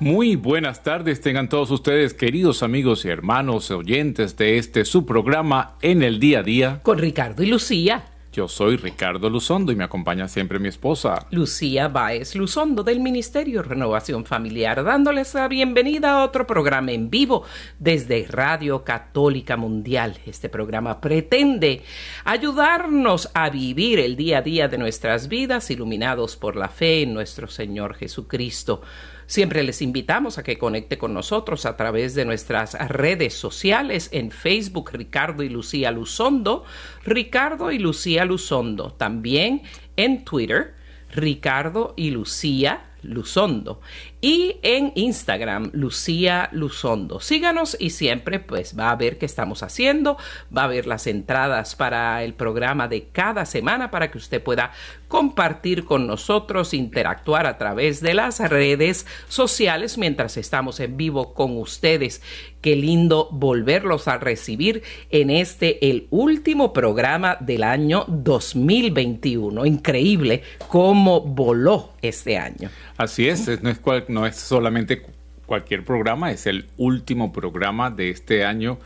Muy buenas tardes, tengan todos ustedes, queridos amigos y hermanos oyentes de este su programa en el día a día. Con Ricardo y Lucía. Yo soy Ricardo Luzondo y me acompaña siempre mi esposa. Lucía Báez Luzondo del Ministerio Renovación Familiar, dándoles la bienvenida a otro programa en vivo desde Radio Católica Mundial. Este programa pretende ayudarnos a vivir el día a día de nuestras vidas iluminados por la fe en nuestro Señor Jesucristo. Siempre les invitamos a que conecte con nosotros a través de nuestras redes sociales. En Facebook Ricardo y Lucía Luzondo, Ricardo y Lucía Luzondo, también en Twitter Ricardo y Lucía Luzondo y en Instagram Lucía Luzondo. Síganos y siempre pues va a ver qué estamos haciendo, va a ver las entradas para el programa de cada semana para que usted pueda compartir con nosotros, interactuar a través de las redes sociales mientras estamos en vivo con ustedes. Qué lindo volverlos a recibir en este el último programa del año 2021. Increíble cómo voló este año. Así es, no es, cual, no es solamente cualquier programa, es el último programa de este año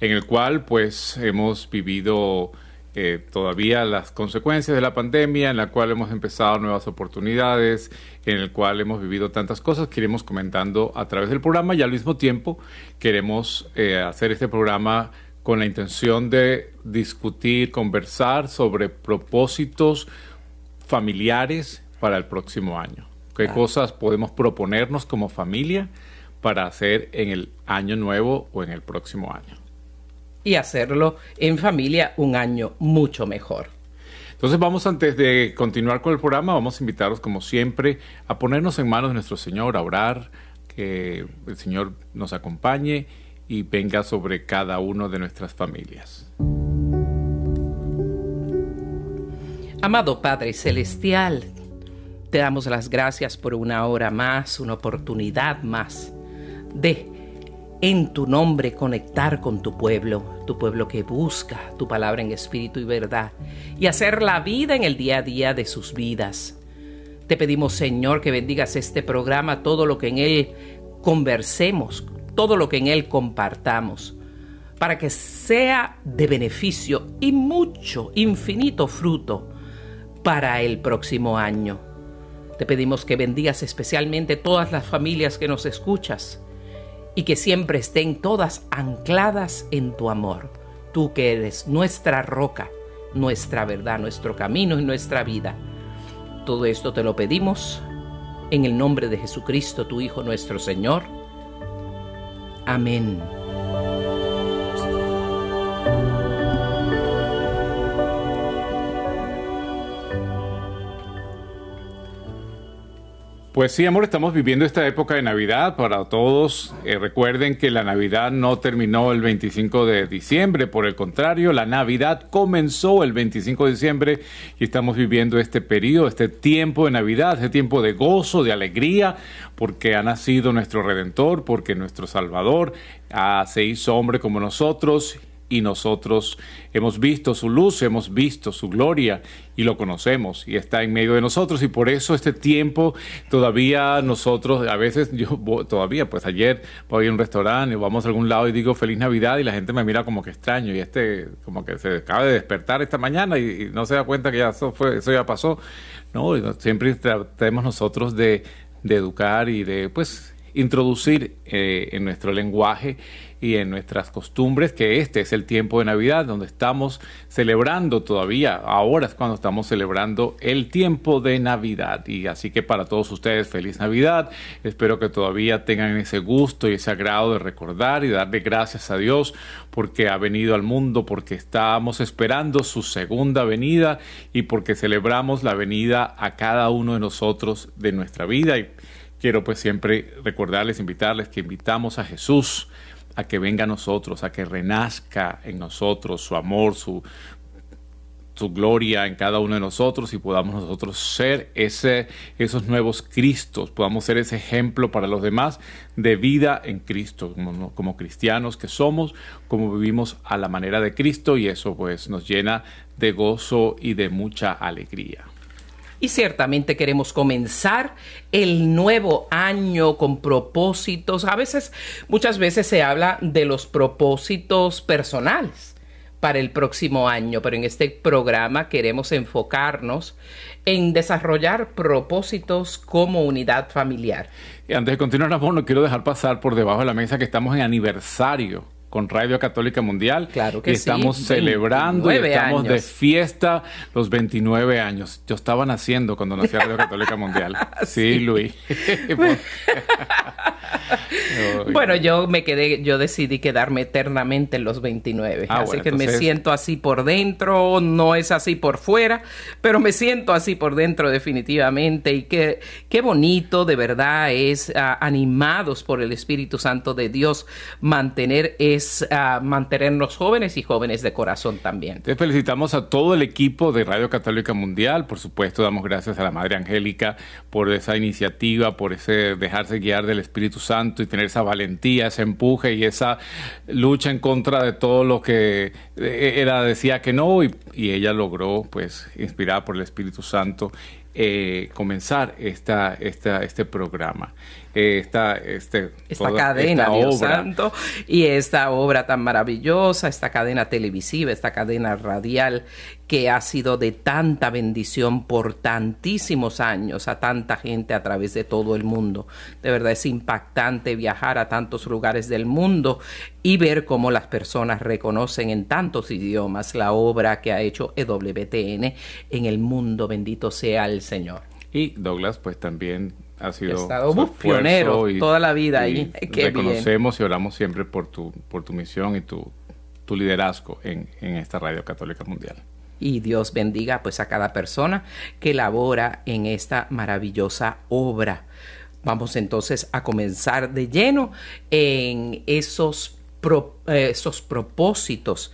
en el cual pues hemos vivido eh, todavía las consecuencias de la pandemia, en la cual hemos empezado nuevas oportunidades, en el cual hemos vivido tantas cosas que iremos comentando a través del programa y al mismo tiempo queremos eh, hacer este programa con la intención de discutir, conversar sobre propósitos familiares para el próximo año. ¿Qué Ah. cosas podemos proponernos como familia para hacer en el año nuevo o en el próximo año? Y hacerlo en familia un año mucho mejor. Entonces vamos antes de continuar con el programa, vamos a invitarlos como siempre a ponernos en manos de nuestro Señor, a orar, que el Señor nos acompañe y venga sobre cada uno de nuestras familias. Amado Padre Celestial, te damos las gracias por una hora más, una oportunidad más de en tu nombre conectar con tu pueblo, tu pueblo que busca tu palabra en espíritu y verdad y hacer la vida en el día a día de sus vidas. Te pedimos, Señor, que bendigas este programa, todo lo que en él conversemos, todo lo que en él compartamos, para que sea de beneficio y mucho, infinito fruto para el próximo año. Te pedimos que bendigas especialmente todas las familias que nos escuchas y que siempre estén todas ancladas en tu amor. Tú que eres nuestra roca, nuestra verdad, nuestro camino y nuestra vida. Todo esto te lo pedimos en el nombre de Jesucristo, tu Hijo nuestro Señor. Amén. Pues sí, amor, estamos viviendo esta época de Navidad para todos. Eh, recuerden que la Navidad no terminó el 25 de diciembre, por el contrario, la Navidad comenzó el 25 de diciembre y estamos viviendo este periodo, este tiempo de Navidad, este tiempo de gozo, de alegría, porque ha nacido nuestro Redentor, porque nuestro Salvador ah, se hizo hombre como nosotros y nosotros hemos visto su luz, hemos visto su gloria y lo conocemos y está en medio de nosotros y por eso este tiempo todavía nosotros, a veces yo todavía, pues ayer voy a un restaurante o vamos a algún lado y digo feliz Navidad y la gente me mira como que extraño y este como que se acaba de despertar esta mañana y, no se da cuenta que ya eso, fue, eso ya pasó. No, siempre tratemos nosotros de, de educar y de pues introducir eh, en nuestro lenguaje y en nuestras costumbres que este es el tiempo de Navidad donde estamos celebrando todavía, ahora es cuando estamos celebrando el tiempo de Navidad. Y así que para todos ustedes feliz Navidad, espero que todavía tengan ese gusto y ese agrado de recordar y darle gracias a Dios porque ha venido al mundo, porque estamos esperando su segunda venida y porque celebramos la venida a cada uno de nosotros de nuestra vida. Y quiero pues siempre recordarles, invitarles que invitamos a Jesús a que venga a nosotros, a que renazca en nosotros su amor, su, su gloria en cada uno de nosotros y podamos nosotros ser ese, esos nuevos Cristos, podamos ser ese ejemplo para los demás de vida en Cristo, como, como, cristianos que somos, como vivimos a la manera de Cristo y eso pues nos llena de gozo y de mucha alegría. Y ciertamente queremos comenzar el nuevo año con propósitos. A veces, muchas veces se habla de los propósitos personales para el próximo año, pero en este programa queremos enfocarnos en desarrollar propósitos como unidad familiar. Y antes de continuar, amor, no quiero dejar pasar por debajo de la mesa que estamos en aniversario con Radio Católica Mundial. Claro que y estamos celebrando y estamos de fiesta los 29 años. Yo estaba naciendo cuando nací Radio Católica Mundial. sí, Luis. bueno, yo me quedé, yo decidí quedarme eternamente en los 29. Ah, así que me siento así por dentro, no es así por fuera, pero me siento así por dentro definitivamente. Y qué, qué bonito de verdad es, ah, animados por el Espíritu Santo de Dios, mantener mantenernos jóvenes y jóvenes de corazón también. Te felicitamos a todo el equipo de Radio Católica Mundial. Por supuesto, damos gracias a la Madre Angélica por esa iniciativa, por ese dejarse guiar del Espíritu Santo y tener esa valentía, ese empuje y esa lucha en contra de todo lo que eh, era decía que no y, ella logró, pues, inspirada por el Espíritu Santo, eh, comenzar esta, este programa. Esta, este, esta cadena, Dios Santo, y esta obra tan maravillosa, esta cadena televisiva, esta cadena radial que ha sido de tanta bendición por tantísimos años a tanta gente a través de todo el mundo. De verdad es impactante viajar a tantos lugares del mundo y ver cómo las personas reconocen en tantos idiomas la obra que ha hecho EWTN en el mundo. Bendito sea el Señor. Y Douglas, pues también ha sido pionero toda la vida ahí. reconocemos y oramos siempre por tu, por tu misión y tu, tu liderazgo en, en esta Radio Católica Mundial y Dios bendiga pues a cada persona que labora en esta maravillosa obra. Vamos entonces a comenzar de lleno en esos, esos propósitos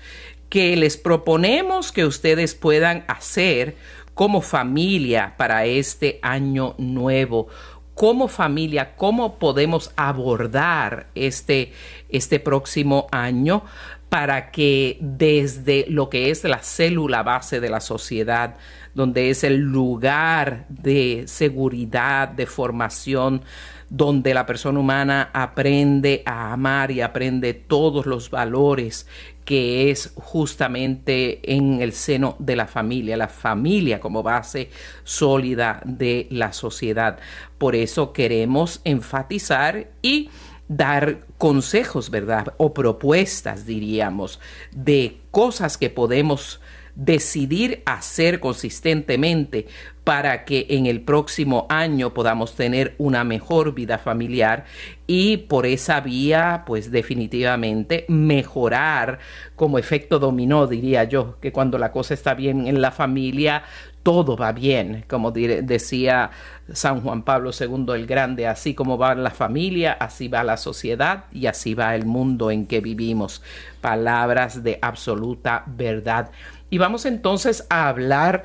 que les proponemos que ustedes puedan hacer como familia para este año nuevo como familia, cómo podemos abordar este, este próximo año para que desde lo que es la célula base de la sociedad, donde es el lugar de seguridad, de formación, donde la persona humana aprende a amar y aprende todos los valores que es justamente en el seno de la familia, la familia como base sólida de la sociedad. Por eso queremos enfatizar y dar consejos, ¿verdad? O propuestas, diríamos, de cosas que podemos decidir hacer consistentemente para que en el próximo año podamos tener una mejor vida familiar y por esa vía, pues definitivamente mejorar como efecto dominó, diría yo, que cuando la cosa está bien en la familia, todo va bien, como decía San Juan Pablo II el Grande, así como va la familia, así va la sociedad y así va el mundo en que vivimos. Palabras de absoluta verdad. Y vamos entonces a hablar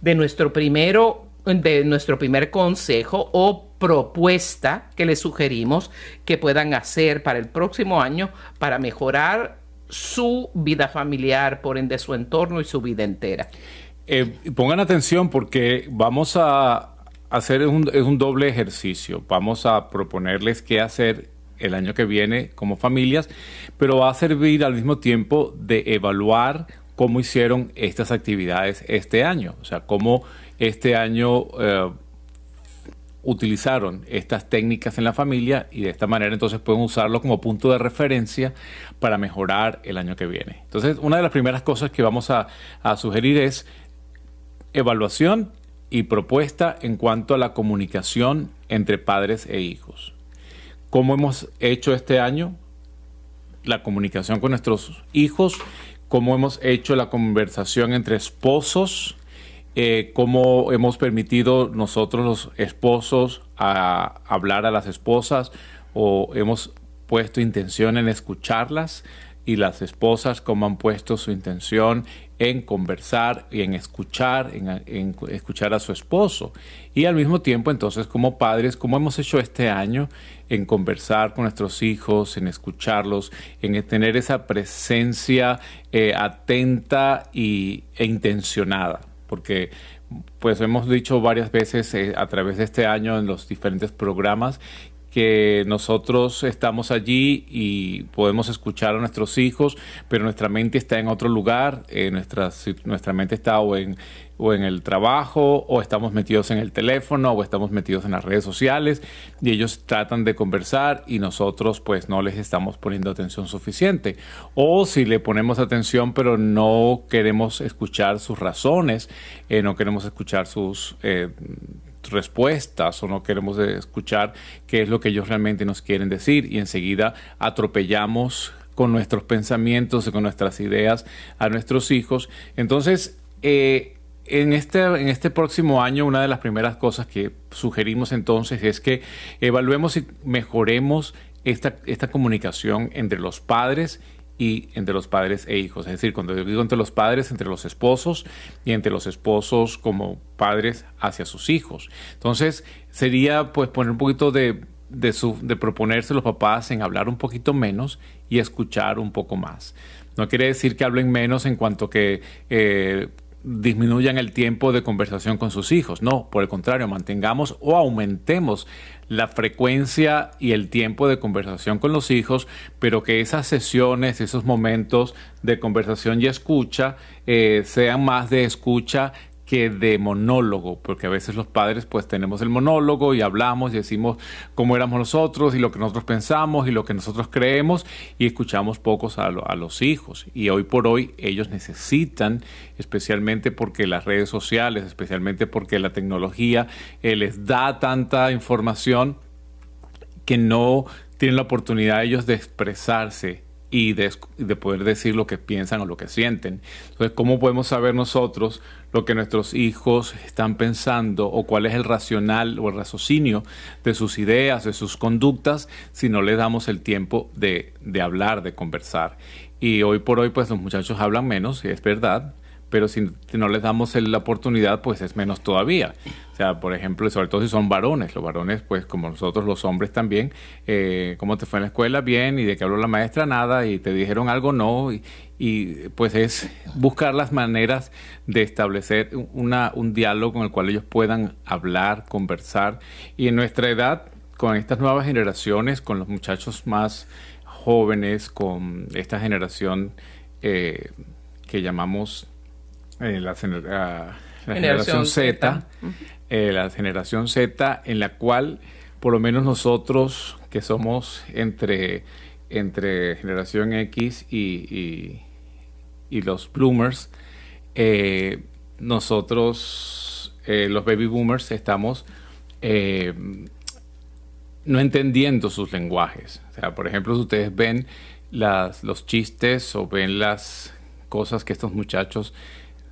de nuestro primero de nuestro primer consejo o propuesta que les sugerimos que puedan hacer para el próximo año para mejorar su vida familiar, por ende su entorno y su vida entera. Eh, pongan atención porque vamos a hacer un, es un doble ejercicio. Vamos a proponerles qué hacer el año que viene como familias, pero va a servir al mismo tiempo de evaluar cómo hicieron estas actividades este año. O sea, cómo este año eh, utilizaron estas técnicas en la familia y de esta manera entonces pueden usarlo como punto de referencia para mejorar el año que viene. Entonces, una de las primeras cosas que vamos a, a sugerir es evaluación y propuesta en cuanto a la comunicación entre padres e hijos. ¿Cómo hemos hecho este año la comunicación con nuestros hijos? ¿Cómo hemos hecho la conversación entre esposos? eh, cómo hemos permitido nosotros los esposos a hablar a las esposas o hemos puesto intención en escucharlas y las esposas cómo han puesto su intención en conversar y en escuchar, en, escuchar a su esposo. Y al mismo tiempo, entonces, como padres, como hemos hecho este año en conversar con nuestros hijos, en escucharlos, en tener esa presencia eh, atenta y, e intencionada porque pues hemos dicho varias veces eh, a través de este año en los diferentes programas que nosotros estamos allí y podemos escuchar a nuestros hijos, pero nuestra mente está en otro lugar, eh, nuestra, nuestra mente está o en, o en el trabajo, o estamos metidos en el teléfono, o estamos metidos en las redes sociales, y ellos tratan de conversar y nosotros pues no les estamos poniendo atención suficiente. O si le ponemos atención, pero no queremos escuchar sus razones, eh, no queremos escuchar sus... Eh, respuestas o no queremos escuchar qué es lo que ellos realmente nos quieren decir y enseguida atropellamos con nuestros pensamientos y con nuestras ideas a nuestros hijos. Entonces, eh, en este, en este próximo año, una de las primeras cosas que sugerimos entonces es que evaluemos y mejoremos esta, esta comunicación entre los padres y entre los padres e hijos. Es decir, cuando digo entre los padres, entre los esposos y entre los esposos como padres hacia sus hijos. Entonces, sería pues poner un poquito de, de, su, de proponerse los papás en hablar un poquito menos y escuchar un poco más. No quiere decir que hablen menos en cuanto que eh, disminuyan el tiempo de conversación con sus hijos. No, por el contrario, mantengamos o aumentemos la frecuencia y el tiempo de conversación con los hijos, pero que esas sesiones, esos momentos de conversación y escucha eh, sean más de escucha que de monólogo, porque a veces los padres pues tenemos el monólogo y hablamos y decimos cómo éramos nosotros y lo que nosotros pensamos y lo que nosotros creemos y escuchamos pocos a, los hijos. Y hoy por hoy ellos necesitan, especialmente porque las redes sociales, especialmente porque la tecnología eh, les da tanta información que no tienen la oportunidad ellos de expresarse y de, poder decir lo que piensan o lo que sienten. Entonces, ¿cómo podemos saber nosotros lo que nuestros hijos están pensando o cuál es el racional o el raciocinio de sus ideas, de sus conductas, si no les damos el tiempo de, de hablar, de conversar? Y hoy por hoy, pues los muchachos hablan menos, es verdad, pero si, no les damos la oportunidad, pues es menos todavía. O sea, por ejemplo, sobre todo si son varones, los varones, pues como nosotros los hombres también, eh, ¿cómo te fue en la escuela? Bien, y de qué habló la maestra, nada, y te dijeron algo, no, y, pues es buscar las maneras de establecer una, un diálogo con el cual ellos puedan hablar, conversar, y en nuestra edad, con estas nuevas generaciones, con los muchachos más jóvenes, con esta generación eh, que llamamos eh, la, generación, Z, eh, la generación Z, en la cual por lo menos nosotros que somos entre, entre generación X y, y, los bloomers, eh, nosotros, los baby boomers, estamos no entendiendo sus lenguajes. O sea, por ejemplo, si ustedes ven las, los chistes o ven las cosas que estos muchachos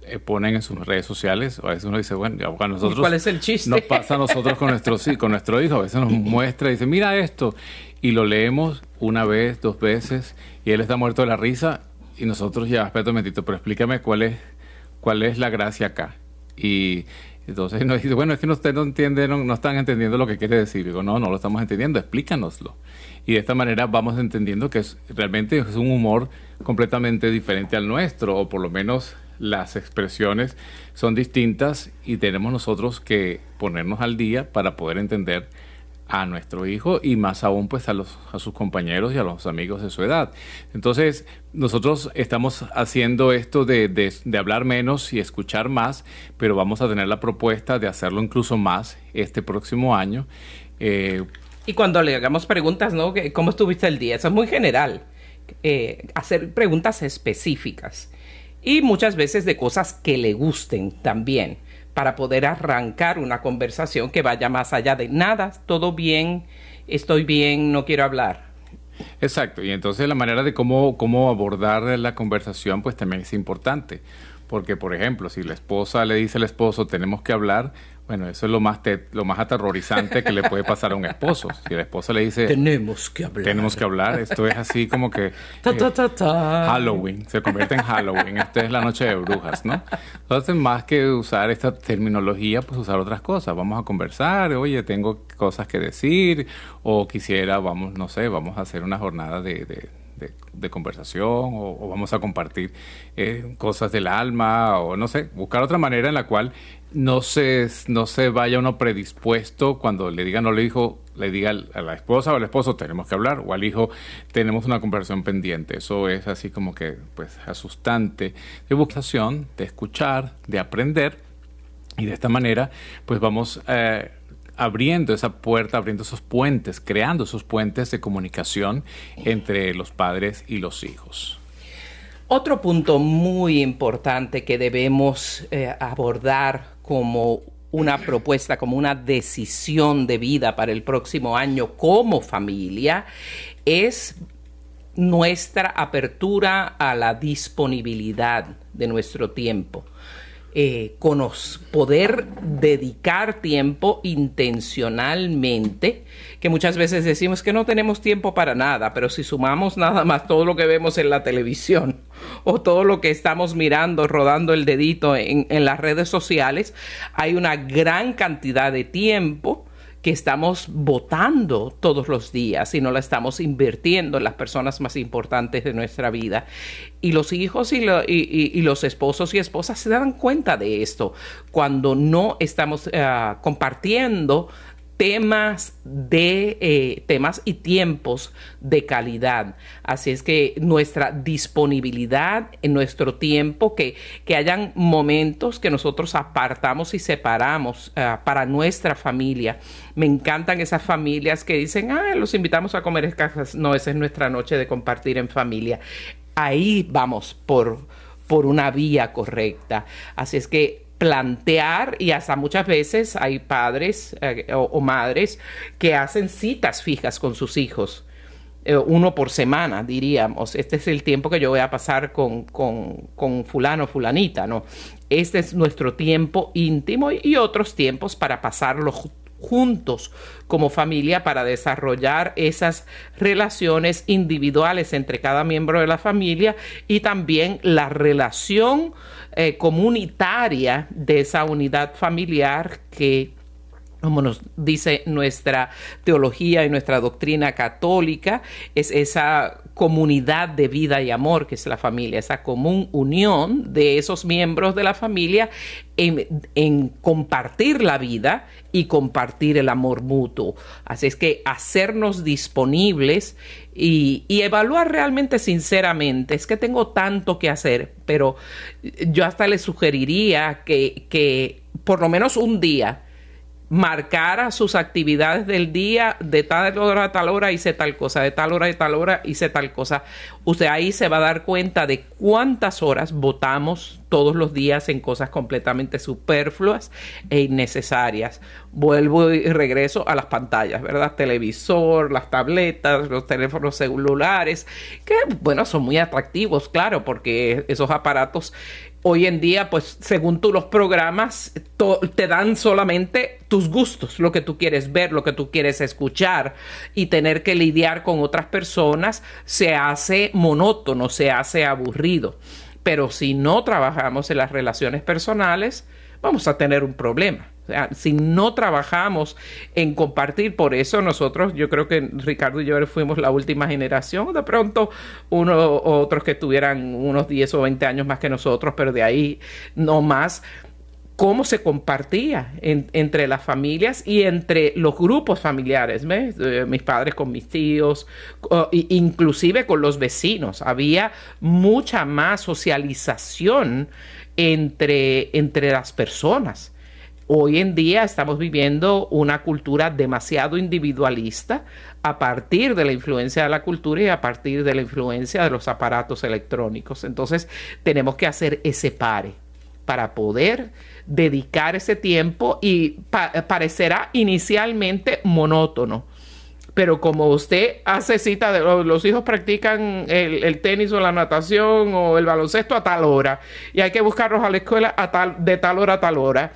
eh, ponen en sus redes sociales. A veces uno dice, bueno, a nosotros. ¿Cuál es el chiste? Nos pasa a nosotros con nuestro, con nuestro hijo. A veces nos muestra y dice, mira esto. Y lo leemos una vez, dos veces, y él está muerto de la risa. Y nosotros ya, espera un momentito, pero explícame cuál es, cuál es la gracia acá. Y entonces nos dice, bueno, es que ustedes no entienden, no, están entendiendo lo que quiere decir. Digo, no, no lo estamos entendiendo, explícanoslo. Y de esta manera vamos entendiendo que es, realmente es un humor completamente diferente al nuestro, o por lo menos las expresiones son distintas y tenemos nosotros que ponernos al día para poder entender a nuestro hijo y más aún pues a, los, a sus compañeros y a los amigos de su edad. Entonces nosotros estamos haciendo esto de, de, hablar menos y escuchar más, pero vamos a tener la propuesta de hacerlo incluso más este próximo año. Eh, y cuando le hagamos preguntas, ¿no? ¿Cómo estuviste el día? Eso es muy general. Eh, hacer preguntas específicas y muchas veces de cosas que le gusten también para poder arrancar una conversación que vaya más allá de nada, todo bien, estoy bien, no quiero hablar. Exacto, y entonces la manera de cómo, cómo abordar la conversación pues también es importante, porque por ejemplo, si la esposa le dice al esposo tenemos que hablar, bueno, eso es lo más lo más aterrorizante que le puede pasar a un esposo. Si la esposa le dice tenemos que hablar, tenemos que hablar, esto es así como que eh, Halloween se convierte en Halloween. Esto es la noche de brujas, ¿no? Entonces más que usar esta terminología, pues usar otras cosas. Vamos a conversar. Oye, tengo cosas que decir o quisiera, vamos, no sé, vamos a hacer una jornada de de, conversación o, vamos a compartir eh, cosas del alma o no sé, buscar otra manera en la cual no se, no se vaya uno predispuesto cuando le diga no le dijo, le diga a la esposa o al esposo tenemos que hablar o al hijo tenemos una conversación pendiente. Eso es así como que pues asustante de buscación, de escuchar, de aprender y de esta manera pues vamos eh, abriendo esa puerta, abriendo esos puentes, creando esos puentes de comunicación entre los padres y los hijos. Otro punto muy importante que debemos eh, abordar como una propuesta, como una decisión de vida para el próximo año como familia, es nuestra apertura a la disponibilidad de nuestro tiempo eh, poder dedicar tiempo intencionalmente, que muchas veces decimos que no tenemos tiempo para nada, pero si sumamos nada más todo lo que vemos en la televisión o todo lo que estamos mirando, rodando el dedito en las redes sociales, hay una gran cantidad de tiempo que estamos votando todos los días y no la estamos invirtiendo en las personas más importantes de nuestra vida. Y los hijos y, los esposos y esposas se dan cuenta de esto cuando no estamos eh, compartiendo temas de eh, temas y tiempos de calidad. Así es que nuestra disponibilidad en nuestro tiempo, que, que hayan momentos que nosotros apartamos y separamos eh, para nuestra familia. Me encantan esas familias que dicen, ah, los invitamos a comer escasas. No, esa es nuestra noche de compartir en familia. Ahí vamos por, por una vía correcta. Así es que plantear y hasta muchas veces hay padres eh, o, madres que hacen citas fijas con sus hijos. Eh, uno por semana, diríamos. Este es el tiempo que yo voy a pasar con, con, con fulano, fulanita, ¿no? Este es nuestro tiempo íntimo y otros tiempos para pasarlo juntos como familia para desarrollar esas relaciones individuales entre cada miembro de la familia y también la relación eh, comunitaria de esa unidad familiar que como nos dice nuestra teología y nuestra doctrina católica, es esa comunidad de vida y amor que es la familia, esa común unión de esos miembros de la familia en, compartir la vida y compartir el amor mutuo. Así es que hacernos disponibles y, evaluar realmente sinceramente, es que tengo tanto que hacer, pero yo hasta le sugeriría que, que por lo menos un día, marcara sus actividades del día, de tal hora a tal hora hice tal cosa, de tal hora a tal hora hice tal cosa. Usted ahí se va a dar cuenta de cuántas horas votamos todos los días en cosas completamente superfluas e innecesarias. Vuelvo y regreso a las pantallas, ¿verdad? Televisor, las tabletas, los teléfonos celulares, que bueno, son muy atractivos, claro, porque esos aparatos hoy en día, pues según tú los programas, te dan solamente tus gustos, lo que tú quieres ver, lo que tú quieres escuchar y tener que lidiar con otras personas se hace monótono, se hace aburrido. Pero si no trabajamos en las relaciones personales, vamos a tener un problema. Si no trabajamos en compartir, por eso nosotros, yo creo que Ricardo y yo fuimos la última generación, de pronto uno otros que tuvieran unos 10 o 20 años más que nosotros, pero de ahí no más cómo se compartía entre las familias y entre los grupos familiares, eh, mis padres con mis tíos, inclusive con los vecinos. Había mucha más socialización entre, entre las personas. Hoy en día estamos viviendo una cultura demasiado individualista a partir de la influencia de la cultura y a partir de la influencia de los aparatos electrónicos. Entonces tenemos que hacer ese pare para poder dedicar ese tiempo y parecerá inicialmente monótono. Pero como usted hace cita, de, los hijos practican el, tenis o la natación o el baloncesto a tal hora y hay que buscarlos a la escuela a tal, de tal hora a tal hora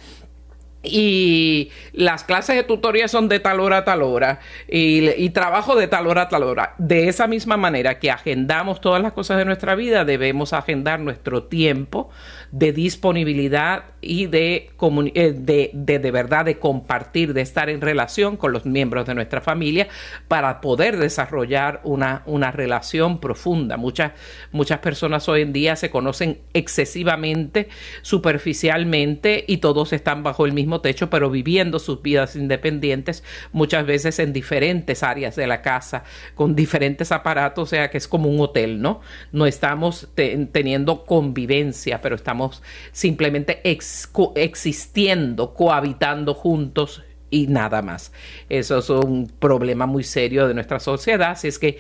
y las clases de tutoría son de tal hora a tal hora y, trabajo de tal hora a tal hora. De esa misma manera que agendamos todas las cosas de nuestra vida, debemos agendar nuestro tiempo de disponibilidad y de, eh, de, de, de, verdad de compartir, de estar en relación con los miembros de nuestra familia para poder desarrollar una, una relación profunda. Muchas, muchas personas hoy en día se conocen excesivamente, superficialmente y todos están bajo el mismo techo, pero viviendo sus vidas independientes, muchas veces en diferentes áreas de la casa, con diferentes aparatos, o sea que es como un hotel, ¿no? No estamos teniendo convivencia, pero estamos simplemente existiendo, cohabitando juntos y nada más. Eso es un problema muy serio de nuestra sociedad, así es que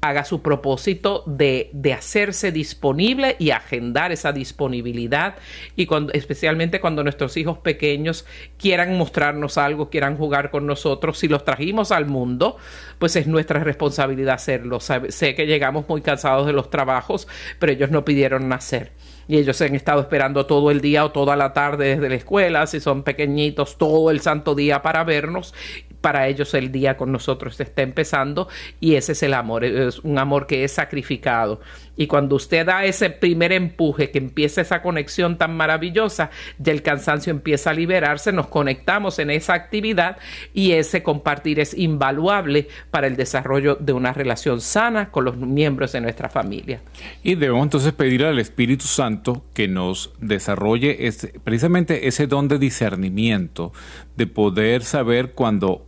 haga su propósito de, hacerse disponible y agendar esa disponibilidad y especialmente cuando nuestros hijos pequeños quieran mostrarnos algo, quieran jugar con nosotros, si los trajimos al mundo, pues es nuestra responsabilidad hacerlo. sé que llegamos muy cansados de los trabajos, pero ellos no pidieron nacer y ellos se han estado esperando todo el día o toda la tarde desde la escuela, si son pequeñitos, todo el santo día para vernos. Para ellos el día con nosotros está empezando y ese es el amor, es un amor que es sacrificado y cuando usted da ese primer empuje, que empieza esa conexión tan maravillosa, ya el cansancio empieza a liberarse, nos conectamos en esa actividad y ese compartir es invaluable para el desarrollo de una relación sana con los miembros de nuestra familia. Y debemos entonces pedir al Espíritu Santo que nos desarrolle precisamente ese don de discernimiento, de poder saber cuando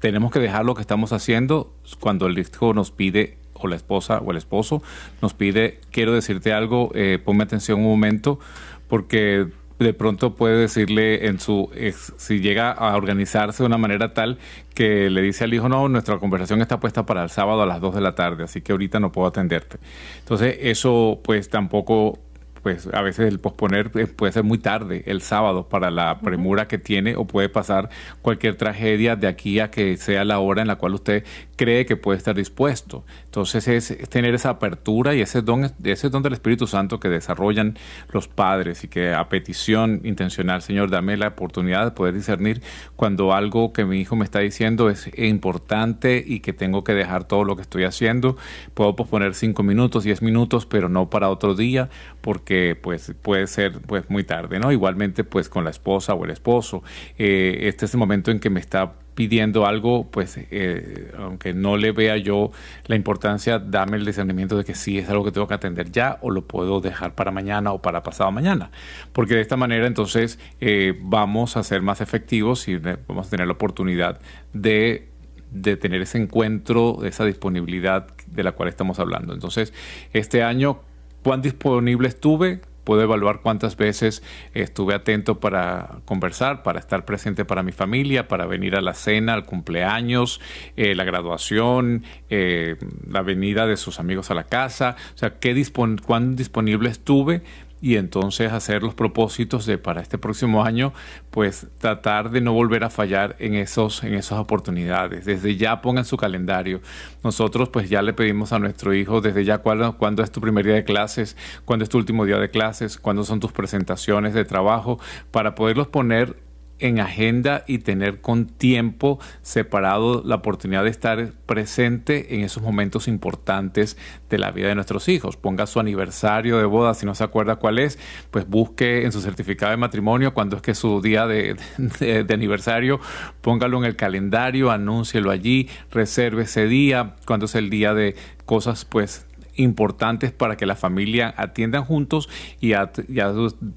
tenemos que dejar lo que estamos haciendo, cuando el Hijo nos pide la esposa o el esposo nos pide, quiero decirte algo, eh, ponme atención un momento, porque de pronto puede decirle en su, si llega a organizarse de una manera tal que le dice al hijo, no, nuestra conversación está puesta para el sábado a las 2 de la tarde, así que ahorita no puedo atenderte. Entonces eso pues tampoco pues a veces el posponer eh, puede ser muy tarde, el sábado, para la premura que tiene o puede pasar cualquier tragedia de aquí a que sea la hora en la cual usted cree que puede estar dispuesto. Entonces es, tener esa apertura y ese don, ese don del Espíritu Santo que desarrollan los padres y que a petición intencional, Señor, dame la oportunidad de poder discernir cuando algo que mi hijo me está diciendo es importante y que tengo que dejar todo lo que estoy haciendo. Puedo posponer cinco minutos, diez minutos, pero no para otro día porque pues puede ser pues muy tarde, ¿no? Igualmente pues con la esposa o el esposo. Eh, este es el momento en que me está pidiendo algo, pues eh, aunque no le vea yo la importancia, dame el discernimiento de que sí es algo que tengo que atender ya o lo puedo dejar para mañana o para pasado mañana. Porque de esta manera entonces eh, vamos a ser más efectivos y vamos a tener la oportunidad de de tener ese encuentro, esa disponibilidad de la cual estamos hablando. Entonces, este año cuán disponible estuve, puedo evaluar cuántas veces estuve atento para conversar, para estar presente para mi familia, para venir a la cena, al cumpleaños, eh, la graduación, eh, la venida de sus amigos a la casa, o sea, qué cuán disponible estuve y entonces hacer los propósitos de para este próximo año, pues tratar de no volver a fallar en esos en esas oportunidades. Desde ya pongan su calendario. Nosotros pues ya le pedimos a nuestro hijo desde ya cuándo, cuándo es tu primer día de clases, cuándo es tu último día de clases, cuándo son tus presentaciones de trabajo para poderlos poner en agenda y tener con tiempo separado la oportunidad de estar presente en esos momentos importantes de la vida de nuestros hijos. Ponga su aniversario de boda, si no se acuerda cuál es, pues busque en su certificado de matrimonio cuando es que su día de, aniversario, póngalo en el calendario, anúncielo allí, reserve ese día, cuando es el día de cosas pues importantes para que la familia atiendan juntos y ya,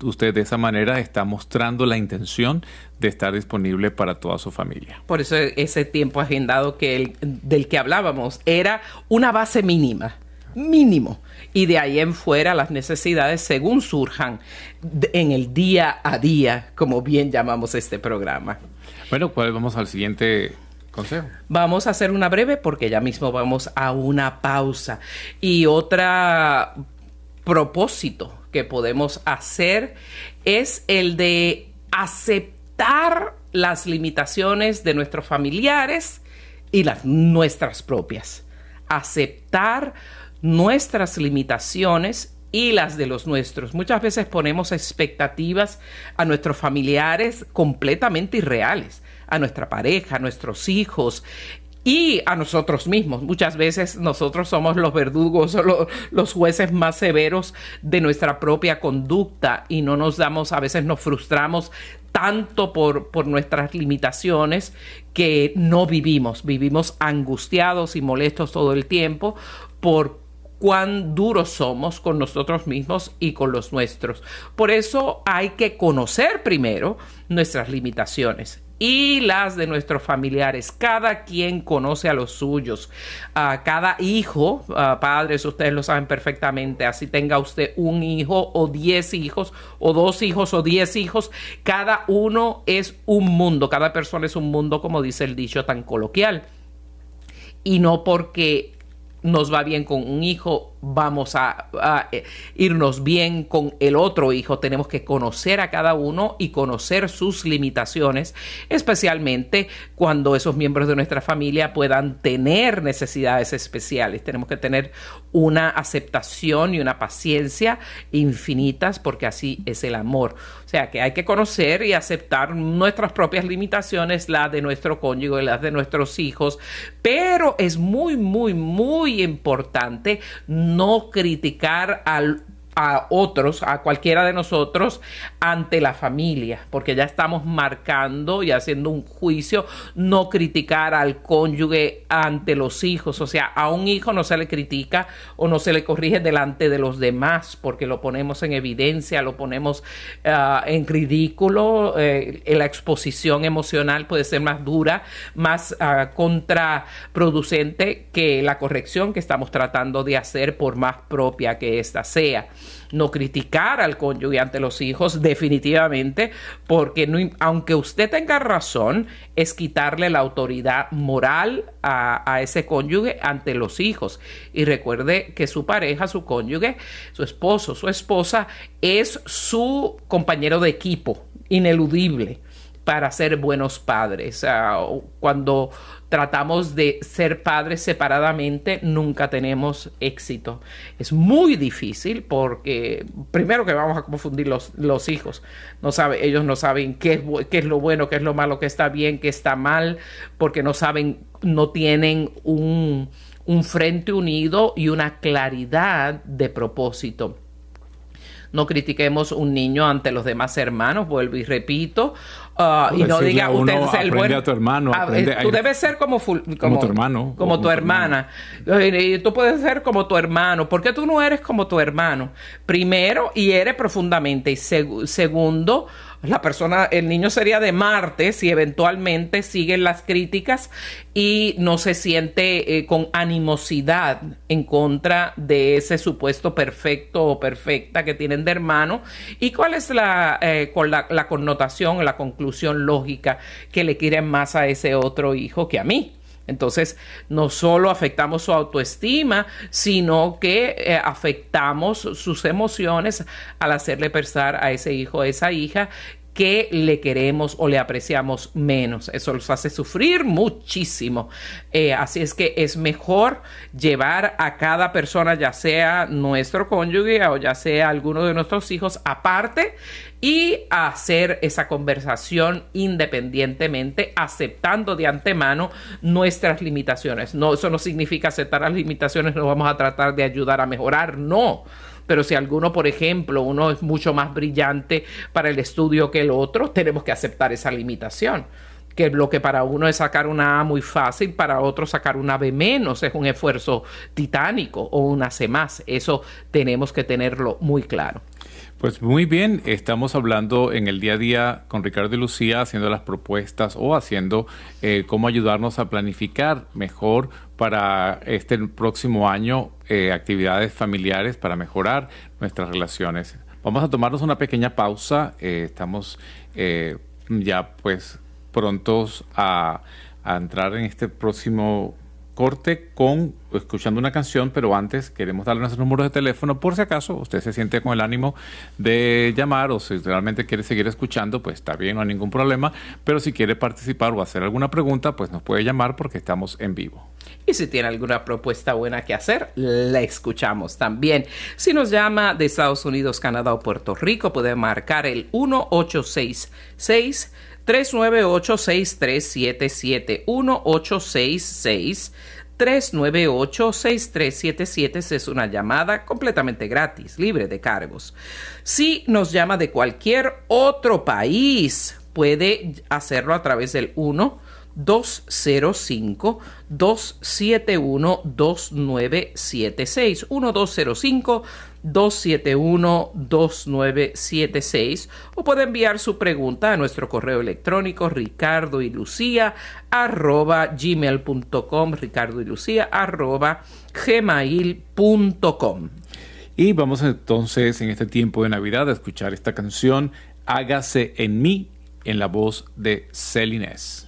usted de esa manera está mostrando la intención de estar disponible para toda su familia. Por eso ese tiempo agendado que del que hablábamos era una base mínima, mínimo. Y de ahí en fuera las necesidades según surjan en el día a día, como bien llamamos este programa. Bueno, pues vamos al siguiente Vamos a hacer una breve porque ya mismo vamos a una pausa. Y otro propósito que podemos hacer es el de aceptar las limitaciones de nuestros familiares y las nuestras propias. Aceptar nuestras limitaciones y las de los nuestros. Muchas veces ponemos expectativas a nuestros familiares completamente irreales, a nuestra pareja, a nuestros hijos y a nosotros mismos. Muchas veces nosotros somos los verdugos o los jueces más severos de nuestra propia conducta y no nos damos, a veces nos frustramos tanto por, por nuestras limitaciones que no vivimos, vivimos angustiados y molestos todo el tiempo por cuán duros somos con nosotros mismos y con los nuestros. Por eso hay que conocer primero nuestras limitaciones y las de nuestros familiares. Cada quien conoce a los suyos. a cada hijo, padres, ustedes lo saben perfectamente, así tenga usted un hijo o diez hijos o dos hijos o diez hijos, cada uno es un mundo, cada persona es un mundo, como dice el dicho tan coloquial. Y no porque nos va bien con un hijo, vamos a, eh, irnos bien con el otro hijo. Tenemos que conocer a cada uno y conocer sus limitaciones, especialmente cuando esos miembros de nuestra familia puedan tener necesidades especiales. Tenemos que tener una aceptación y una paciencia infinitas porque así es el amor. O sea que hay que conocer y aceptar nuestras propias limitaciones, las de nuestro cónyuge, las de nuestros hijos, pero es muy, muy, muy importante no criticar al a otros, a cualquiera de nosotros, ante la familia, porque ya estamos marcando y haciendo un juicio, no criticar al cónyuge ante los hijos, o sea, a un hijo no se le critica o no se le corrige delante de los demás, porque lo ponemos en evidencia, lo ponemos ah, en ridículo, eh, la exposición emocional puede ser más dura, más uh, contraproducente que la corrección que estamos tratando de hacer, por más propia que ésta sea no criticar al cónyuge ante los hijos, definitivamente, porque aunque usted tenga razón, es quitarle la autoridad moral a, a ese cónyuge ante los hijos. Y recuerde que su pareja, su cónyuge, su esposo, su esposa, es su compañero de equipo, ineludible para ser buenos padres. cuando tratamos de ser padres separadamente, nunca tenemos éxito. Es muy difícil porque, primero que vamos a confundir los, los hijos. No sabe, ellos no saben qué es, qué es lo bueno, qué es lo malo, qué está bien, qué está mal, porque no saben, no tienen un, un frente unido y una claridad de propósito no critiquemos un niño ante los demás hermanos, vuelvo y repito, uh, y no diga usted es el bueno. A tu hermano, ah, aprende, tú debes ser como, como, como, tu hermano. Como tu hermana. Y tú puedes ser como tu hermano. ¿Por qué tú no eres como tu hermano? Primero, y eres profundamente. Y segundo, la persona, el niño sería de Marte si eventualmente siguen las críticas y no se siente eh, con animosidad en contra de ese supuesto perfecto o perfecta que tienen de hermano. ¿Y cuál es la, eh, la, la connotación, la conclusión lógica que le quieren más a ese otro hijo que a mí? Entonces, no solo afectamos su autoestima, sino que eh, afectamos sus emociones al hacerle pensar a ese hijo, a esa hija, que le queremos o le apreciamos menos. Eso los hace sufrir muchísimo. Eh, así es que es mejor llevar a cada persona, ya sea nuestro cónyuge o ya sea alguno de nuestros hijos, aparte y hacer esa conversación independientemente, aceptando de antemano nuestras limitaciones. No, eso no significa aceptar las limitaciones, no vamos a tratar de ayudar a mejorar, no pero si alguno, por ejemplo, uno es mucho más brillante para el estudio que el otro, tenemos que aceptar esa limitación. que lo que para uno es sacar una A muy fácil, para otro sacar una B menos es un esfuerzo titánico o una C más. Eso tenemos que tenerlo muy claro. Pues muy bien, estamos hablando en el día a día con Ricardo y Lucía, haciendo las propuestas o haciendo eh, cómo ayudarnos a planificar mejor para este próximo año eh, actividades familiares para mejorar nuestras relaciones. Vamos a tomarnos una pequeña pausa, eh, estamos ya pues prontos a entrar en este próximo corte con escuchando una canción, pero antes queremos darle nuestros números de teléfono por si acaso usted se siente con el ánimo de llamar o si realmente quiere seguir escuchando, pues está bien, no hay ningún problema, pero si quiere participar o hacer alguna pregunta, pues nos puede llamar porque estamos en vivo. Y si tiene alguna propuesta buena que hacer, la escuchamos también. Si nos llama de Estados Unidos, Canadá o Puerto Rico, puede marcar el 1866 398-6377 1866 398-6377 es una llamada completamente gratis, libre de cargos. Si nos llama de cualquier otro país, puede hacerlo a través del 1 205 271 2976 1 205 271-2976 o puede enviar su pregunta a nuestro correo electrónico ricardo y lucía arroba gmail.com ricardo y lucía arroba gmail.com y vamos entonces en este tiempo de Navidad a escuchar esta canción Hágase en mí en la voz de Celines.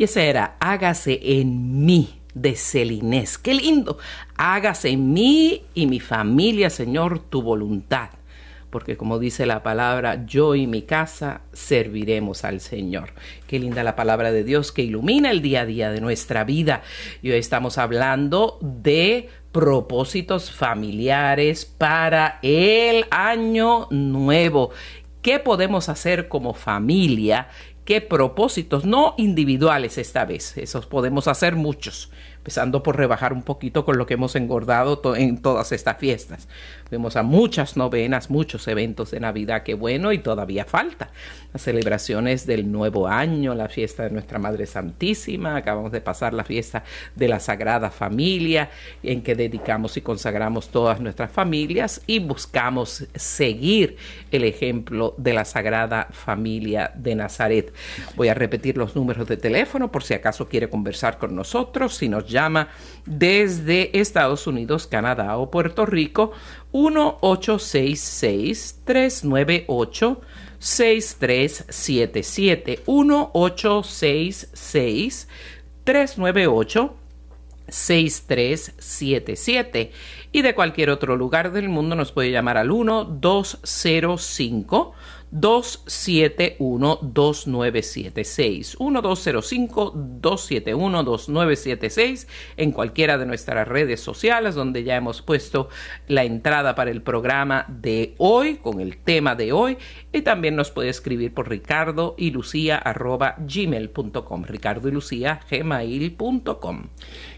Y ese era, hágase en mí de Celinés. Qué lindo. Hágase en mí y mi familia, Señor, tu voluntad porque como dice la palabra, yo y mi casa serviremos al Señor. Qué linda la palabra de Dios que ilumina el día a día de nuestra vida. Y hoy estamos hablando de propósitos familiares para el año nuevo. ¿Qué podemos hacer como familia? ¿Qué propósitos? No individuales esta vez, esos podemos hacer muchos, empezando por rebajar un poquito con lo que hemos engordado en todas estas fiestas. Fuimos a muchas novenas, muchos eventos de Navidad, qué bueno, y todavía falta. Las celebraciones del nuevo año, la fiesta de nuestra Madre Santísima, acabamos de pasar la fiesta de la Sagrada Familia, en que dedicamos y consagramos todas nuestras familias y buscamos seguir el ejemplo de la Sagrada Familia de Nazaret. Voy a repetir los números de teléfono por si acaso quiere conversar con nosotros, si nos llama desde Estados Unidos, Canadá o Puerto Rico, 1-866-398. 6377 1866 398 6377 y de cualquier otro lugar del mundo nos puede llamar al 1 205 271-2976. 1205-271-2976 en cualquiera de nuestras redes sociales donde ya hemos puesto la entrada para el programa de hoy con el tema de hoy. Y también nos puede escribir por ricardo y lucía arroba gmail.com ricardo y lucía gmail.com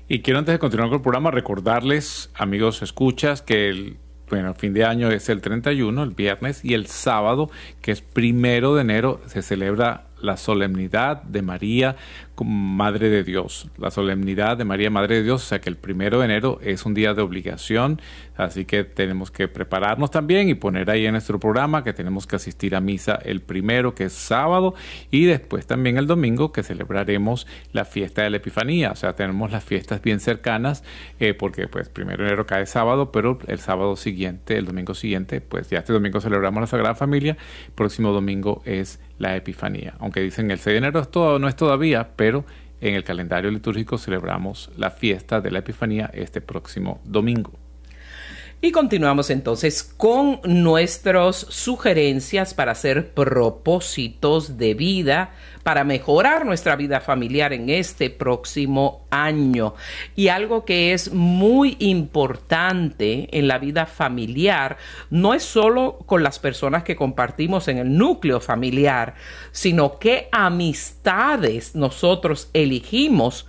y quiero antes de continuar con el programa recordarles amigos escuchas que el bueno, fin de año es el 31, el viernes, y el sábado, que es primero de enero, se celebra la solemnidad de María Madre de Dios, la solemnidad de María Madre de Dios, o sea que el primero de enero es un día de obligación, así que tenemos que prepararnos también y poner ahí en nuestro programa que tenemos que asistir a misa el primero, que es sábado, y después también el domingo, que celebraremos la fiesta de la Epifanía, o sea, tenemos las fiestas bien cercanas, eh, porque pues primero de enero cae sábado, pero el sábado siguiente, el domingo siguiente, pues ya este domingo celebramos la Sagrada Familia, próximo domingo es la Epifanía. Aunque dicen el 6 de enero es todo, no es todavía, pero en el calendario litúrgico celebramos la fiesta de la Epifanía este próximo domingo. Y continuamos entonces con nuestras sugerencias para hacer propósitos de vida, para mejorar nuestra vida familiar en este próximo año. Y algo que es muy importante en la vida familiar no es solo con las personas que compartimos en el núcleo familiar, sino qué amistades nosotros elegimos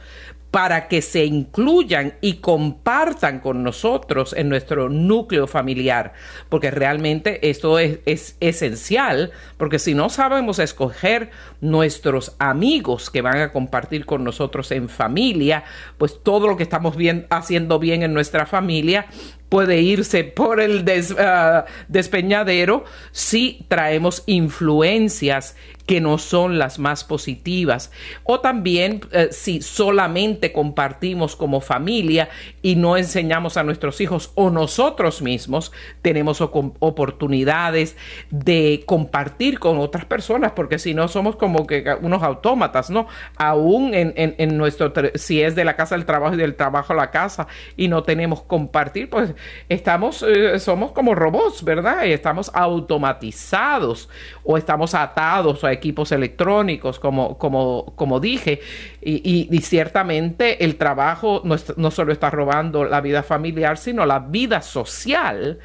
para que se incluyan y compartan con nosotros en nuestro núcleo familiar, porque realmente esto es, es, esencial, porque si no sabemos escoger nuestros amigos que van a compartir con nosotros en familia, pues todo lo que estamos bien, haciendo bien en nuestra familia puede irse por el ah, despeñadero si traemos influencias que no son las más positivas. O también eh, si solamente compartimos como familia y no enseñamos a nuestros hijos o nosotros mismos tenemos oportunidades de compartir con otras personas, porque si no somos como que unos autómatas, ¿no? Aún en, en nuestro, si es de la casa al trabajo y del trabajo a la casa y no tenemos compartir, pues estamos, eh, somos como robots, ¿verdad? Y estamos automatizados o estamos atados a equipos electrónicos, como, como, como dije. Y, ciertamente el trabajo no, no solo está robando la vida familiar, sino la vida social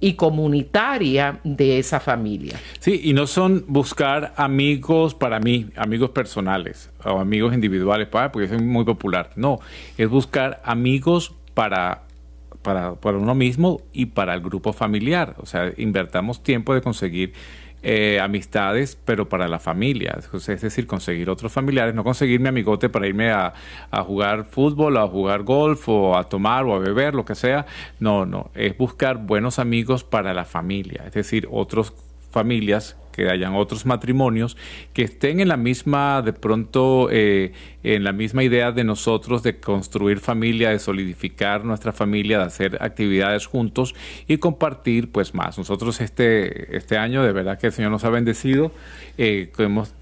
y comunitaria de esa familia. Sí, y no son buscar amigos para mí, amigos personales o amigos individuales, porque es muy popular. No, es buscar amigos para para, uno mismo y para el grupo familiar. O sea, invertamos tiempo de conseguir eh, amistades, pero para la familia. Es decir, conseguir otros familiares, no conseguir mi amigote para irme a, a, jugar fútbol, a jugar golf, o a tomar o a beber, lo que sea. No, no, es buscar buenos amigos para la familia, es decir, otras familias que hayan otros matrimonios que estén en la misma, de pronto, eh, en la misma idea de nosotros de construir familia, de solidificar nuestra familia, de hacer actividades juntos y compartir pues más. Nosotros este, este año de verdad que el Señor nos ha bendecido, eh, hemos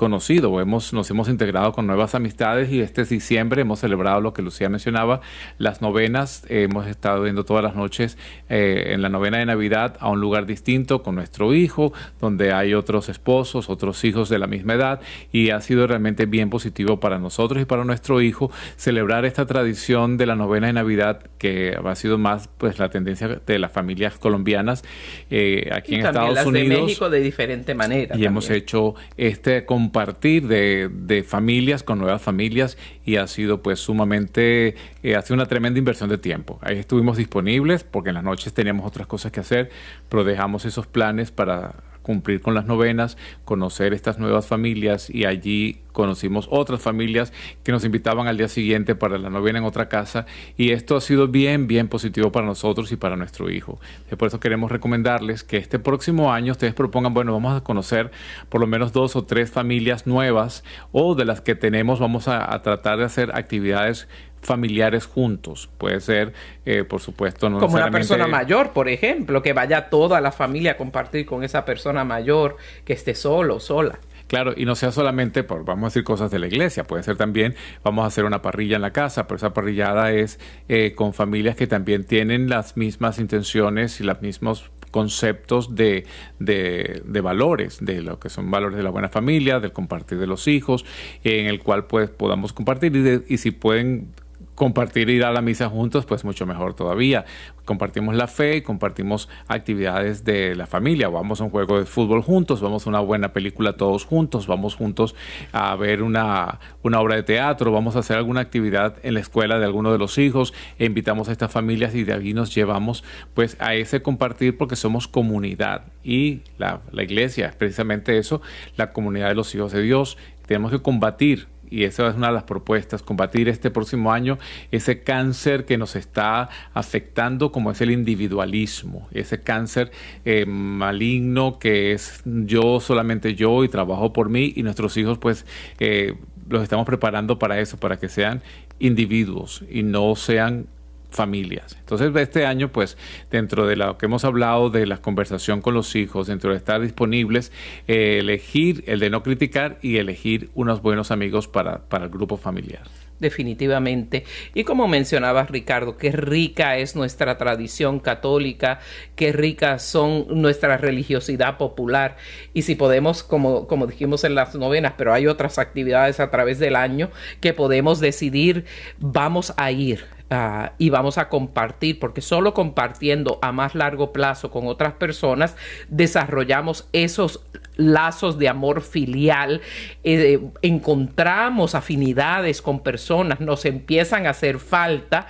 conocido, hemos, nos hemos integrado con nuevas amistades y este diciembre hemos celebrado lo que Lucía mencionaba, las novenas, hemos estado viendo todas las noches eh, en la novena de Navidad a un lugar distinto con nuestro hijo, donde hay otros esposos, otros hijos de la misma edad y ha sido realmente bien positivo para nosotros y para nuestro hijo celebrar esta tradición de la novena de Navidad que ha sido más pues la tendencia de las familias colombianas eh, aquí en Estados las Unidos. De México de diferente manera. Y también. hemos hecho este compartir de, de, familias con nuevas familias y ha sido pues sumamente, eh, ha sido una tremenda inversión de tiempo. Ahí estuvimos disponibles porque en las noches teníamos otras cosas que hacer, pero dejamos esos planes para cumplir con las novenas, conocer estas nuevas familias y allí conocimos otras familias que nos invitaban al día siguiente para la novena en otra casa y esto ha sido bien, bien positivo para nosotros y para nuestro hijo. Por eso queremos recomendarles que este próximo año ustedes propongan, bueno, vamos a conocer por lo menos dos o tres familias nuevas o de las que tenemos vamos a, a tratar de hacer actividades familiares juntos. Puede ser, eh, por supuesto, no como una persona mayor, por ejemplo, que vaya toda la familia a compartir con esa persona mayor, que esté solo, sola. Claro, y no sea solamente por, vamos a decir, cosas de la iglesia, puede ser también, vamos a hacer una parrilla en la casa, pero esa parrillada es eh, con familias que también tienen las mismas intenciones y los mismos conceptos de, de, de, valores, de lo que son valores de la buena familia, del compartir de los hijos, en el cual pues podamos compartir y, de, y si pueden compartir ir a la misa juntos, pues mucho mejor todavía. Compartimos la fe y compartimos actividades de la familia. Vamos a un juego de fútbol juntos, vamos a una buena película todos juntos, vamos juntos a ver una, una obra de teatro, vamos a hacer alguna actividad en la escuela de alguno de los hijos e invitamos a estas familias y de ahí nos llevamos pues a ese compartir porque somos comunidad y la, la iglesia es precisamente eso, la comunidad de los hijos de Dios. Tenemos que combatir y esa es una de las propuestas, combatir este próximo año ese cáncer que nos está afectando como es el individualismo, ese cáncer eh, maligno que es yo solamente yo y trabajo por mí y nuestros hijos pues eh, los estamos preparando para eso, para que sean individuos y no sean familias. Entonces, este año, pues, dentro de lo que hemos hablado de la conversación con los hijos, dentro de estar disponibles, eh, elegir el de no criticar y elegir unos buenos amigos para, para el grupo familiar definitivamente. Y como mencionabas, Ricardo, qué rica es nuestra tradición católica, qué rica son nuestra religiosidad popular. Y si podemos, como, como dijimos en las novenas, pero hay otras actividades a través del año que podemos decidir, vamos a ir. Uh, y vamos a compartir, porque solo compartiendo a más largo plazo con otras personas desarrollamos esos lazos de amor filial, eh, encontramos afinidades con personas, nos empiezan a hacer falta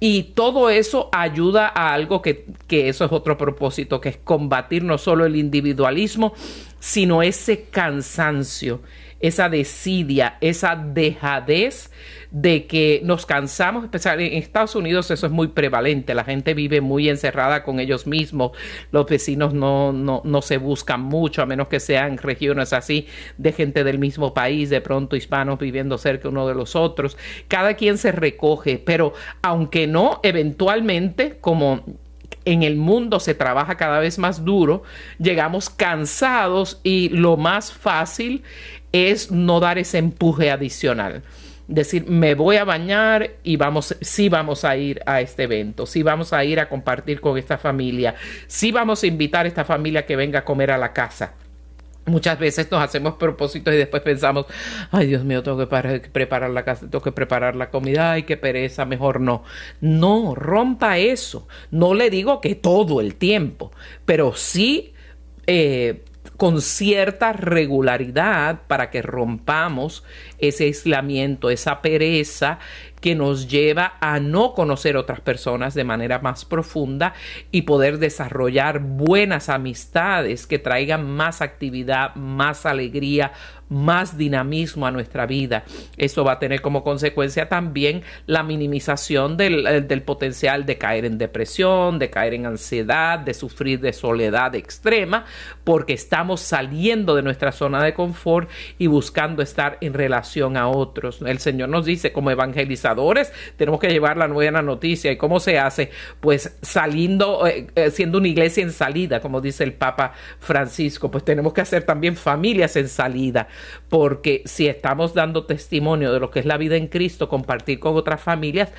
y todo eso ayuda a algo que, que eso es otro propósito, que es combatir no solo el individualismo, sino ese cansancio, esa desidia, esa dejadez de que nos cansamos, especialmente en Estados Unidos eso es muy prevalente, la gente vive muy encerrada con ellos mismos, los vecinos no, no, no se buscan mucho, a menos que sean regiones así de gente del mismo país, de pronto hispanos viviendo cerca uno de los otros, cada quien se recoge, pero aunque no, eventualmente, como en el mundo se trabaja cada vez más duro, llegamos cansados y lo más fácil es no dar ese empuje adicional decir, me voy a bañar y vamos, sí vamos a ir a este evento, sí vamos a ir a compartir con esta familia, sí vamos a invitar a esta familia que venga a comer a la casa. Muchas veces nos hacemos propósitos y después pensamos, ay Dios mío, tengo que preparar la casa, tengo que preparar la comida, ay qué pereza, mejor no. No, rompa eso. No le digo que todo el tiempo, pero sí eh, con cierta regularidad para que rompamos ese aislamiento, esa pereza que nos lleva a no conocer otras personas de manera más profunda y poder desarrollar buenas amistades que traigan más actividad, más alegría, más dinamismo a nuestra vida. Eso va a tener como consecuencia también la minimización del, eh, del potencial de caer en depresión, de caer en ansiedad, de sufrir de soledad extrema, porque estamos saliendo de nuestra zona de confort y buscando estar en relación a otros. El Señor nos dice, como tenemos que llevar la buena noticia. ¿Y cómo se hace? Pues saliendo, eh, eh, siendo una iglesia en salida, como dice el Papa Francisco, pues tenemos que hacer también familias en salida, porque si estamos dando testimonio de lo que es la vida en Cristo, compartir con otras familias,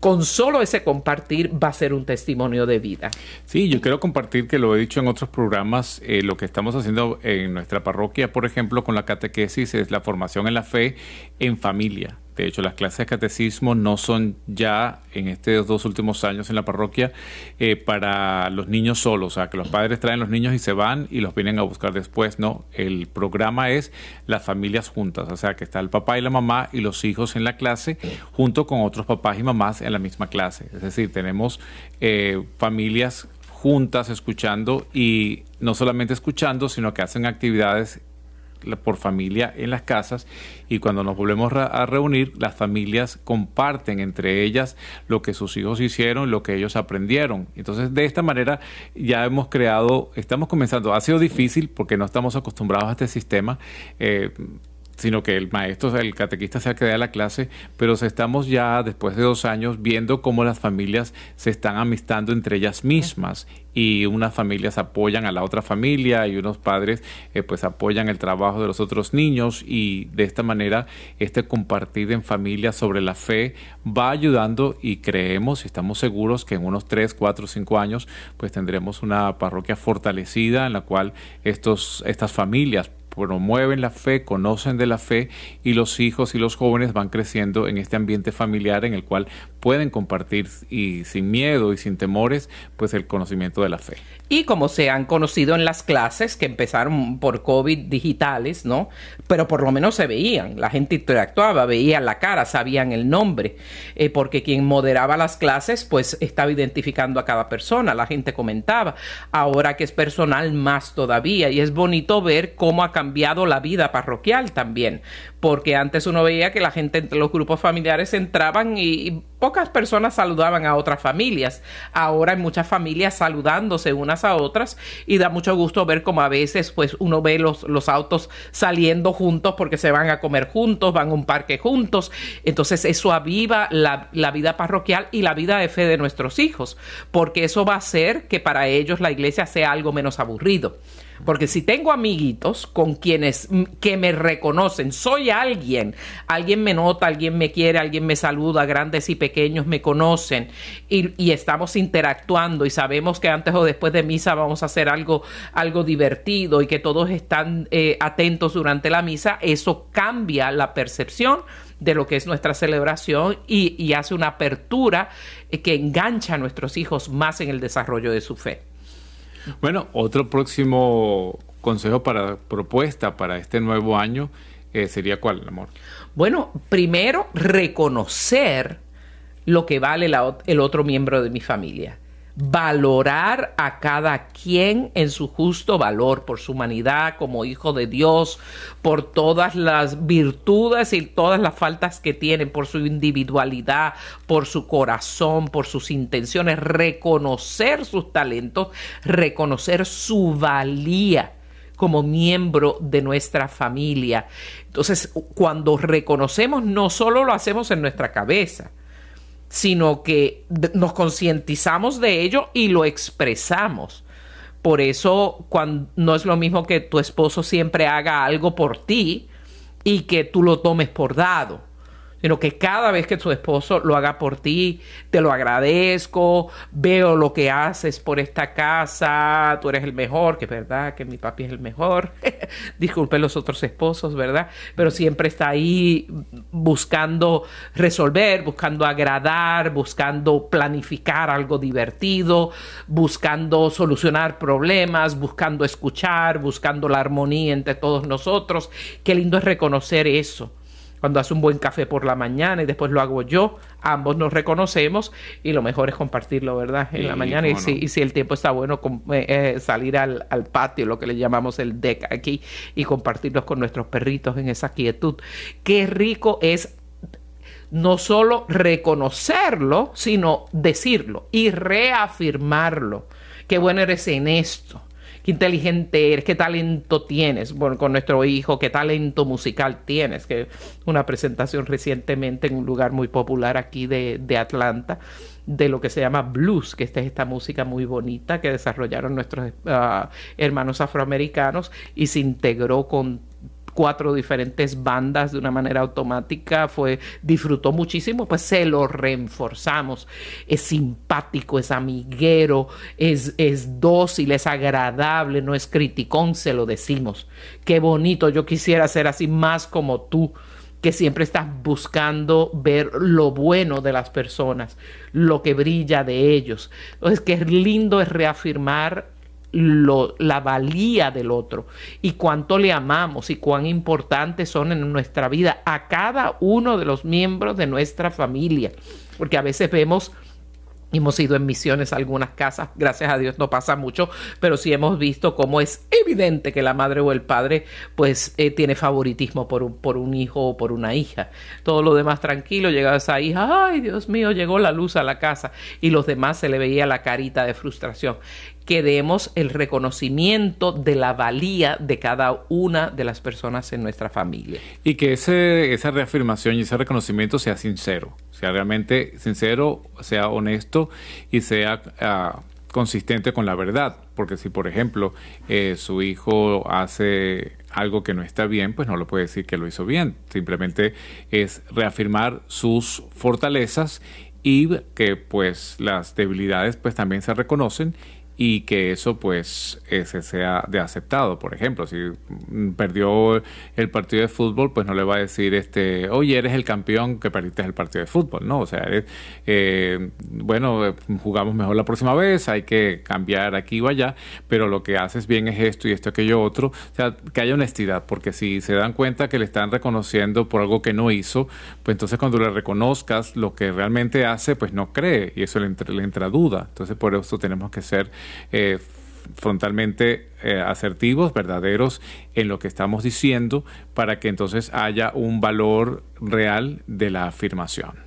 con solo ese compartir va a ser un testimonio de vida. Sí, yo quiero compartir que lo he dicho en otros programas, eh, lo que estamos haciendo en nuestra parroquia, por ejemplo, con la catequesis, es la formación en la fe en familia. De hecho, las clases de catecismo no son ya en estos dos últimos años en la parroquia eh, para los niños solos, o sea, que los padres traen los niños y se van y los vienen a buscar después. No, el programa es las familias juntas, o sea, que está el papá y la mamá y los hijos en la clase junto con otros papás y mamás en la misma clase. Es decir, tenemos eh, familias juntas escuchando y no solamente escuchando, sino que hacen actividades por familia en las casas y cuando nos volvemos a reunir, las familias comparten entre ellas lo que sus hijos hicieron, lo que ellos aprendieron. Entonces, de esta manera ya hemos creado, estamos comenzando, ha sido difícil porque no estamos acostumbrados a este sistema. Eh, sino que el maestro, el catequista se quedado a la clase, pero estamos ya después de dos años viendo cómo las familias se están amistando entre ellas mismas. Y unas familias apoyan a la otra familia y unos padres eh, pues apoyan el trabajo de los otros niños y de esta manera este compartir en familia sobre la fe va ayudando y creemos y estamos seguros que en unos 3, 4, 5 años pues tendremos una parroquia fortalecida en la cual estos, estas familias promueven la fe, conocen de la fe y los hijos y los jóvenes van creciendo en este ambiente familiar en el cual pueden compartir y sin miedo y sin temores pues el conocimiento de la fe. Y como se han conocido en las clases que empezaron por COVID digitales, ¿no? Pero por lo menos se veían, la gente interactuaba, veían la cara, sabían el nombre, eh, porque quien moderaba las clases pues estaba identificando a cada persona, la gente comentaba. Ahora que es personal más todavía y es bonito ver cómo ha cambiado la vida parroquial también, porque antes uno veía que la gente entre los grupos familiares entraban y, pocas personas saludaban a otras familias. Ahora hay muchas familias saludándose unas a otras y da mucho gusto ver como a veces pues uno ve los, los autos saliendo juntos porque se van a comer juntos, van a un parque juntos. Entonces eso aviva la, la vida parroquial y la vida de fe de nuestros hijos, porque eso va a hacer que para ellos la iglesia sea algo menos aburrido. Porque si tengo amiguitos con quienes que me reconocen, soy alguien, alguien me nota, alguien me quiere, alguien me saluda, grandes y pequeños me conocen y, estamos interactuando y sabemos que antes o después de misa vamos a hacer algo, algo divertido y que todos están eh, atentos durante la misa, eso cambia la percepción de lo que es nuestra celebración y, hace una apertura eh, que engancha a nuestros hijos más en el desarrollo de su fe. Bueno, otro próximo consejo para propuesta para este nuevo año eh, sería cuál, amor. Bueno, primero reconocer lo que vale el otro miembro de mi familia valorar a cada quien en su justo valor, por su humanidad como hijo de Dios, por todas las virtudes y todas las faltas que tiene, por su individualidad, por su corazón, por sus intenciones, reconocer sus talentos, reconocer su valía como miembro de nuestra familia. Entonces, cuando reconocemos, no solo lo hacemos en nuestra cabeza, sino que nos concientizamos de ello y lo expresamos. Por eso cuando, no es lo mismo que tu esposo siempre haga algo por ti y que tú lo tomes por dado sino que cada vez que tu esposo lo haga por ti, te lo agradezco, veo lo que haces por esta casa, tú eres el mejor, que es verdad que mi papi es el mejor, disculpen los otros esposos, ¿verdad? Pero siempre está ahí buscando resolver, buscando agradar, buscando planificar algo divertido, buscando solucionar problemas, buscando escuchar, buscando la armonía entre todos nosotros. Qué lindo es reconocer eso cuando hace un buen café por la mañana y después lo hago yo, ambos nos reconocemos y lo mejor es compartirlo, ¿verdad? En la mañana y, si, el tiempo está bueno, eh, eh, salir al, al, patio, lo que le llamamos el deck aquí, y compartirlos con nuestros perritos en esa quietud. Qué rico es no solo reconocerlo, sino decirlo y reafirmarlo. Qué bueno eres en esto inteligente eres, qué talento tienes. Bueno, con nuestro hijo, qué talento musical tienes. Que una presentación recientemente en un lugar muy popular aquí de, Atlanta de lo que se llama blues, que esta es esta música muy bonita que desarrollaron nuestros ah, hermanos afroamericanos y se integró con cuatro diferentes bandas de una manera automática, fue, disfrutó muchísimo, pues se lo reforzamos. Es simpático, es amiguero, es, es dócil, es agradable, no es criticón, se lo decimos. Qué bonito, yo quisiera ser así más como tú que siempre estás buscando ver lo bueno de las personas, lo que brilla de ellos. Entonces, qué lindo es reafirmar la valía del otro y cuánto le amamos y cuán importantes son en nuestra vida a cada uno de los miembros de nuestra familia. Porque a veces vemos Hemos ido en misiones a algunas casas, gracias a Dios no pasa mucho, pero sí hemos visto cómo es evidente que la madre o el padre pues eh, tiene favoritismo por un, hijo o por una hija. Todo lo demás tranquilo, llegaba esa hija, ay Dios mío, llegó la luz a la casa y los demás se le veía la carita de frustración que demos el reconocimiento de la valía de cada una de las personas en nuestra familia. Y que ese, esa reafirmación y ese reconocimiento sea sincero, sea realmente sincero, sea honesto y sea ah, consistente con la verdad. Porque si, por ejemplo, eh, su hijo hace algo que no está bien, pues no lo puede decir que lo hizo bien. Simplemente es reafirmar sus fortalezas y que pues las debilidades pues también se reconocen y que eso pues ese sea de aceptado. Por ejemplo, si perdió el partido de fútbol, pues no le va a decir, este, oye, eres el campeón que perdiste el partido de fútbol, ¿no? O sea, eh, bueno, jugamos mejor la próxima vez, hay que cambiar aquí o allá, pero lo que haces bien es esto y esto, aquello otro. O sea, que haya honestidad, porque si se dan cuenta que le están reconociendo por algo que no hizo, pues entonces cuando le reconozcas lo que realmente hace, pues no cree y eso le le entra duda. Entonces por eso tenemos que ser eh, frontalmente eh, asertivos, verdaderos en lo que estamos diciendo, para que entonces haya un valor real de la afirmación.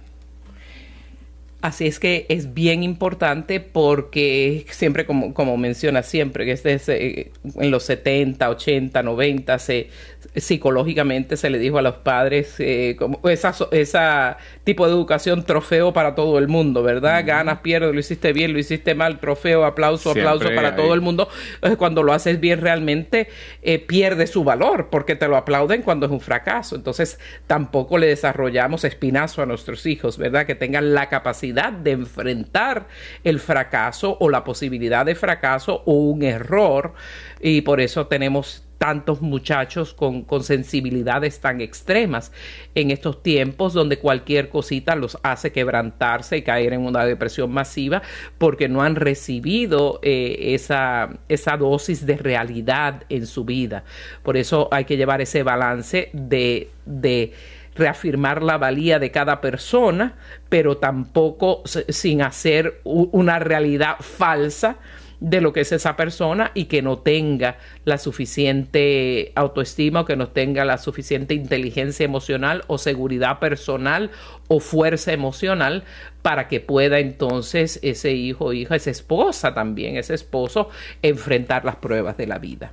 Así es que es bien importante porque siempre, como, como menciona siempre, que este eh, en los 70, 80, 90 se, psicológicamente se le dijo a los padres eh, como esa, esa tipo de educación trofeo para todo el mundo, ¿verdad? Ganas, pierdes, lo hiciste bien, lo hiciste mal, trofeo, aplauso, aplauso para todo el mundo. Entonces, cuando lo haces bien realmente eh, pierde su valor porque te lo aplauden cuando es un fracaso. Entonces tampoco le desarrollamos espinazo a nuestros hijos, ¿verdad? Que tengan la capacidad de enfrentar el fracaso o la posibilidad de fracaso o un error y por eso tenemos tantos muchachos con, sensibilidades tan extremas en estos tiempos donde cualquier cosita los hace quebrantarse y caer en una depresión masiva porque no han recibido eh, esa, esa dosis de realidad en su vida. Por eso hay que llevar ese balance de, de reafirmar la valía de cada persona, pero tampoco sin hacer una realidad falsa de lo que es esa persona y que no tenga la suficiente autoestima o que no tenga la suficiente inteligencia emocional o seguridad personal o fuerza emocional para que pueda entonces ese hijo o hija, esa esposa también, ese esposo, enfrentar las pruebas de la vida.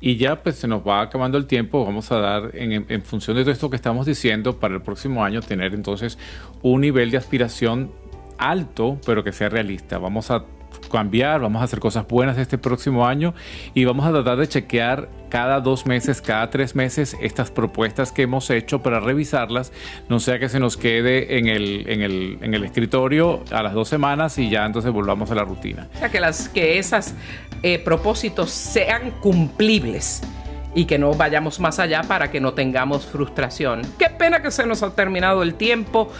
Y ya pues se nos va acabando el tiempo, vamos a dar en, en función de todo esto que estamos diciendo para el próximo año tener entonces un nivel de aspiración alto, pero que sea realista. Vamos a cambiar, vamos a hacer cosas buenas este próximo año y vamos a tratar de chequear cada dos meses, cada tres meses estas propuestas que hemos hecho para revisarlas, no sea que se nos quede en el, en el, en el escritorio a las dos semanas y ya entonces volvamos a la rutina. Que, las, esas eh, propósitos sean cumplibles y que no vayamos más allá para que no tengamos frustración. Qué pena que se nos ha terminado el tiempo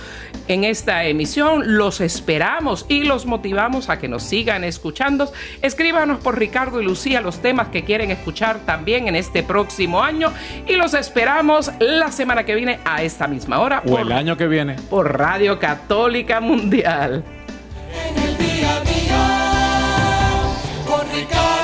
en esta emisión. Los esperamos y los motivamos a que nos sigan escuchando. Escríbanos por Ricardo y Lucía los temas que quieren escuchar también en este próximo año y los esperamos la semana que viene a esta misma hora. O el año que viene. Por Radio Católica Mundial. En el día a día, con Ricardo